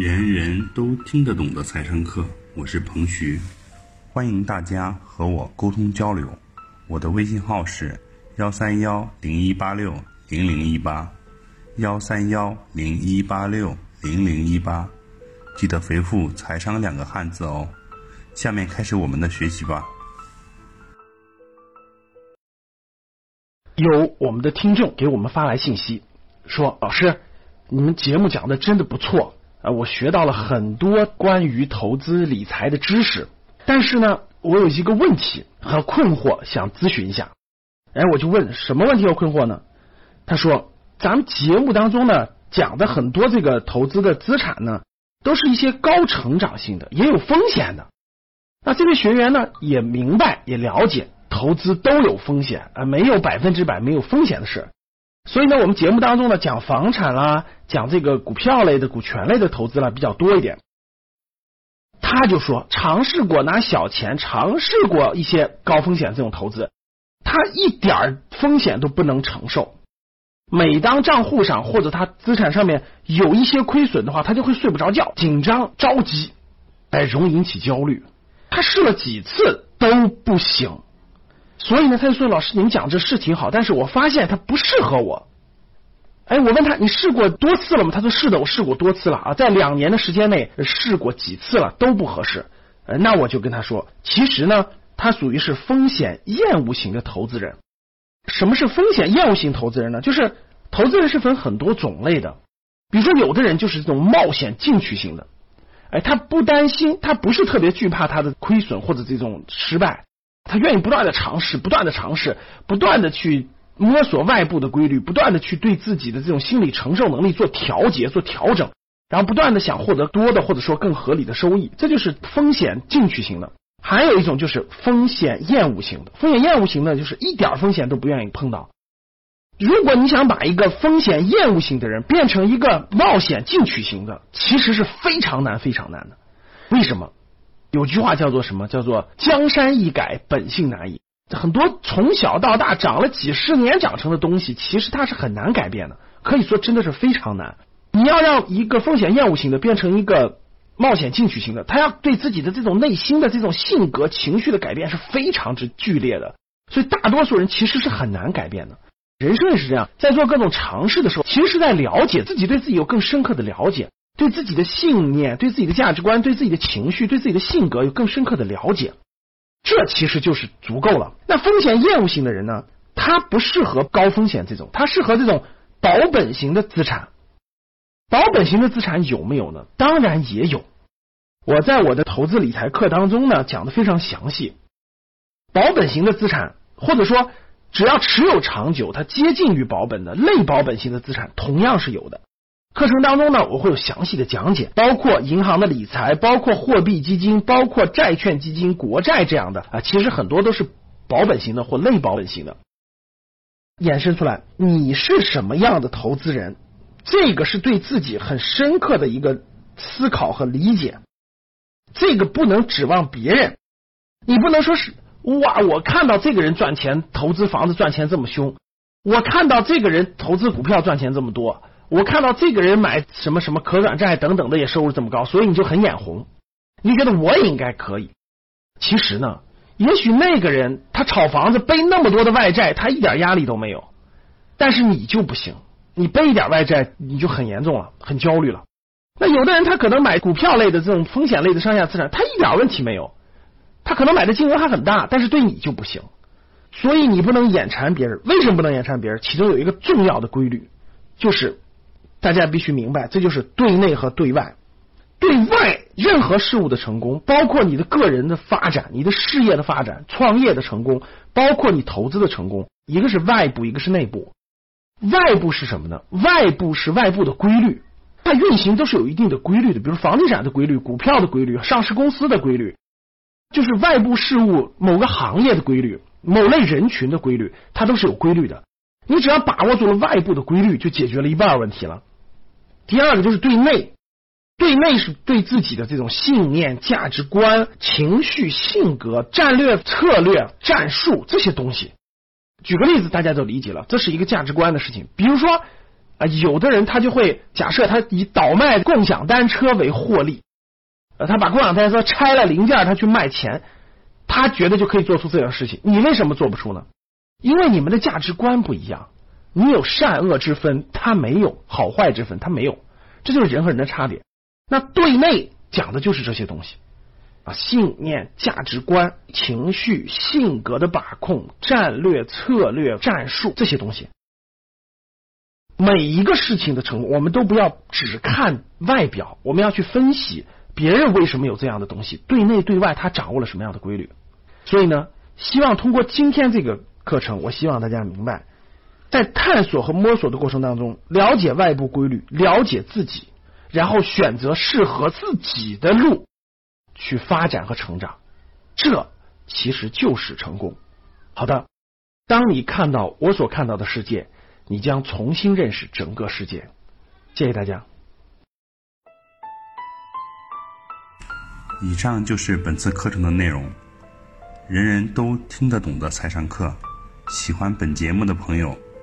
人人都听得懂的财商课，我是彭徐，欢迎大家和我沟通交流。我的微信号是幺三幺零一八六零零一八，幺三幺零一八六零零一八，记得回复“财商”两个汉字哦。下面开始我们的学习吧。有我们的听众给我们发来信息，说：“老师，你们节目讲的真的不错啊，我学到了很多关于投资理财的知识。但是呢，我有一个问题和困惑，想咨询一下。哎，我就问什么问题和困惑呢？他说，咱们节目当中呢讲的很多这个投资的资产呢，都是一些高成长性的，也有风险的。那这位学员呢也明白也了解。”投资都有风险啊，没有百分之百没有风险的事。所以呢，我们节目当中呢讲房产啦，讲这个股票类的、股权类的投资啦比较多一点。他就说尝试过拿小钱，尝试过一些高风险这种投资，他一点风险都不能承受。每当账户上或者他资产上面有一些亏损的话，他就会睡不着觉，紧张着急，哎，容易引起焦虑。他试了几次都不行。所以呢，他就说：“老师，您讲这是挺好，但是我发现它不适合我。”哎，我问他：“你试过多次了吗？”他说：“是的，我试过多次了啊，在两年的时间内试过几次了，都不合适。”，那我就跟他说：“其实呢，他属于是风险厌恶型的投资人。什么是风险厌恶型投资人呢？就是投资人是分很多种类的，比如说有的人就是这种冒险进取型的，哎，他不担心，他不是特别惧怕他的亏损或者这种失败。”他愿意不断的尝试，不断的尝试，不断的去摸索外部的规律，不断的去对自己的这种心理承受能力做调节、做调整，然后不断的想获得多的或者说更合理的收益，这就是风险进取型的。还有一种就是风险厌恶型的，风险厌恶型的就是一点风险都不愿意碰到。如果你想把一个风险厌恶型的人变成一个冒险进取型的，其实是非常难、非常难的。为什么？有句话叫做什么？叫做江山易改，本性难移。很多从小到大长了几十年长成的东西，其实它是很难改变的。可以说真的是非常难。你要让一个风险厌恶型的变成一个冒险进取型的，他要对自己的这种内心的这种性格、情绪的改变是非常之剧烈的。所以大多数人其实是很难改变的。人生也是这样，在做各种尝试的时候，其实是在了解自己，对自己有更深刻的了解。对自己的信念、对自己的价值观、对自己的情绪、对自己的性格有更深刻的了解，这其实就是足够了。那风险厌恶型的人呢？他不适合高风险这种，他适合这种保本型的资产。保本型的资产有没有呢？当然也有。我在我的投资理财课当中呢讲的非常详细。保本型的资产，或者说只要持有长久，它接近于保本的类保本型的资产，同样是有的。课程当中呢，我会有详细的讲解，包括银行的理财，包括货币基金，包括债券基金、国债这样的啊，其实很多都是保本型的或类保本型的。衍生出来，你是什么样的投资人？这个是对自己很深刻的一个思考和理解。这个不能指望别人，你不能说是哇，我看到这个人赚钱，投资房子赚钱这么凶，我看到这个人投资股票赚钱这么多。我看到这个人买什么什么可转债等等的也收入这么高，所以你就很眼红，你觉得我也应该可以。其实呢，也许那个人他炒房子背那么多的外债，他一点压力都没有，但是你就不行，你背一点外债你就很严重了，很焦虑了。那有的人他可能买股票类的这种风险类的上下资产，他一点问题没有，他可能买的金额还很大，但是对你就不行。所以你不能眼馋别人，为什么不能眼馋别人？其中有一个重要的规律，就是。大家必须明白，这就是对内和对外。对外，任何事物的成功，包括你的个人的发展、你的事业的发展、创业的成功，包括你投资的成功，一个是外部，一个是内部。外部是什么呢？外部是外部的规律，它运行都是有一定的规律的，比如房地产的规律、股票的规律、上市公司的规律，就是外部事物某个行业的规律、某类人群的规律，它都是有规律的。你只要把握住了外部的规律，就解决了一半问题了。第二个就是对内，对内是对自己的这种信念、价值观、情绪、性格、战略、策略、战术这些东西。举个例子，大家都理解了，这是一个价值观的事情。比如说，啊，有的人他就会假设他以倒卖共享单车为获利，呃，他把共享单车拆了零件，他去卖钱，他觉得就可以做出这样的事情。你为什么做不出呢？因为你们的价值观不一样，你有善恶之分，他没有好坏之分，他没有，这就是人和人的差别。那对内讲的就是这些东西啊，信念、价值观、情绪、性格的把控、战略、策略、战术这些东西。每一个事情的成功，我们都不要只看外表，我们要去分析别人为什么有这样的东西，对内对外他掌握了什么样的规律。所以呢，希望通过今天这个课程，我希望大家明白，在探索和摸索的过程当中，了解外部规律，了解自己，然后选择适合自己的路去发展和成长，这其实就是成功。好的，当你看到我所看到的世界。你将重新认识整个世界。谢谢大家。以上就是本次课程的内容，人人都听得懂的财商课。喜欢本节目的朋友，